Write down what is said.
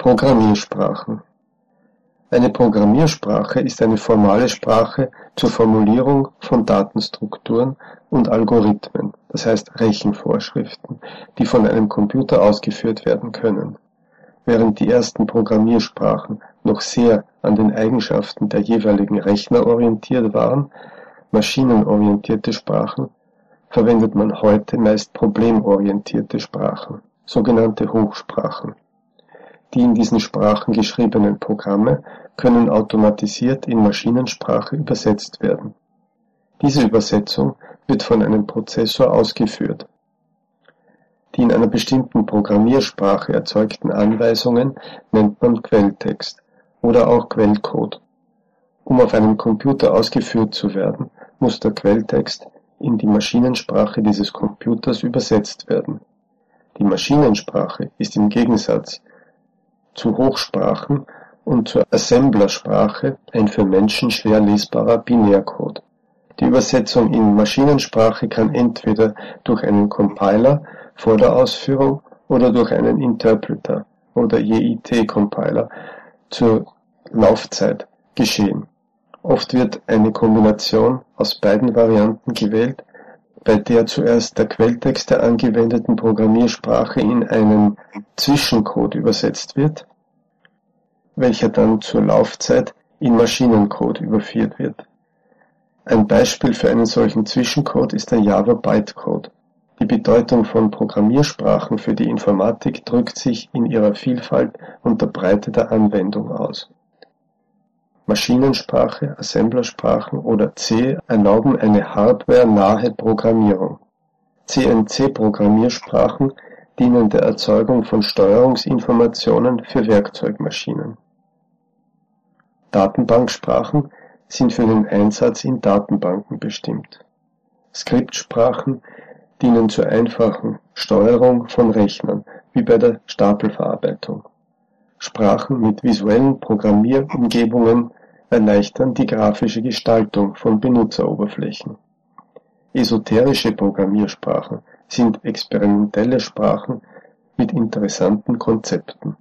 Programmiersprachen Eine Programmiersprache ist eine formale Sprache zur Formulierung von Datenstrukturen und Algorithmen, das heißt Rechenvorschriften, die von einem Computer ausgeführt werden können. Während die ersten Programmiersprachen noch sehr an den Eigenschaften der jeweiligen Rechner orientiert waren (maschinenorientierte Sprachen), verwendet man heute meist problemorientierte Sprachen, sogenannte Hochsprachen die in diesen Sprachen geschriebenen Programme können automatisiert in Maschinensprache übersetzt werden. Diese Übersetzung wird von einem Prozessor ausgeführt. Die in einer bestimmten Programmiersprache erzeugten Anweisungen nennt man Quelltext oder auch Quellcode. Um auf einem Computer ausgeführt zu werden, muss der Quelltext in die Maschinensprache dieses Computers übersetzt werden. Die Maschinensprache ist im Gegensatz zu Hochsprachen und zur Assemblersprache ein für Menschen schwer lesbarer Binärcode. Die Übersetzung in Maschinensprache kann entweder durch einen Compiler vor der Ausführung oder durch einen Interpreter oder JIT-Compiler zur Laufzeit geschehen. Oft wird eine Kombination aus beiden Varianten gewählt, bei der zuerst der Quelltext der angewendeten Programmiersprache in einen Zwischencode übersetzt wird, welcher dann zur Laufzeit in Maschinencode überführt wird. Ein Beispiel für einen solchen Zwischencode ist der Java Bytecode. Die Bedeutung von Programmiersprachen für die Informatik drückt sich in ihrer Vielfalt und der Breite der Anwendung aus Maschinensprache, Assemblersprachen oder C erlauben eine hardwarenahe Programmierung. CNC-Programmiersprachen dienen der Erzeugung von Steuerungsinformationen für Werkzeugmaschinen. Datenbanksprachen sind für den Einsatz in Datenbanken bestimmt. Skriptsprachen dienen zur einfachen Steuerung von Rechnern, wie bei der Stapelverarbeitung. Sprachen mit visuellen Programmierumgebungen erleichtern die grafische Gestaltung von Benutzeroberflächen. Esoterische Programmiersprachen sind experimentelle Sprachen mit interessanten Konzepten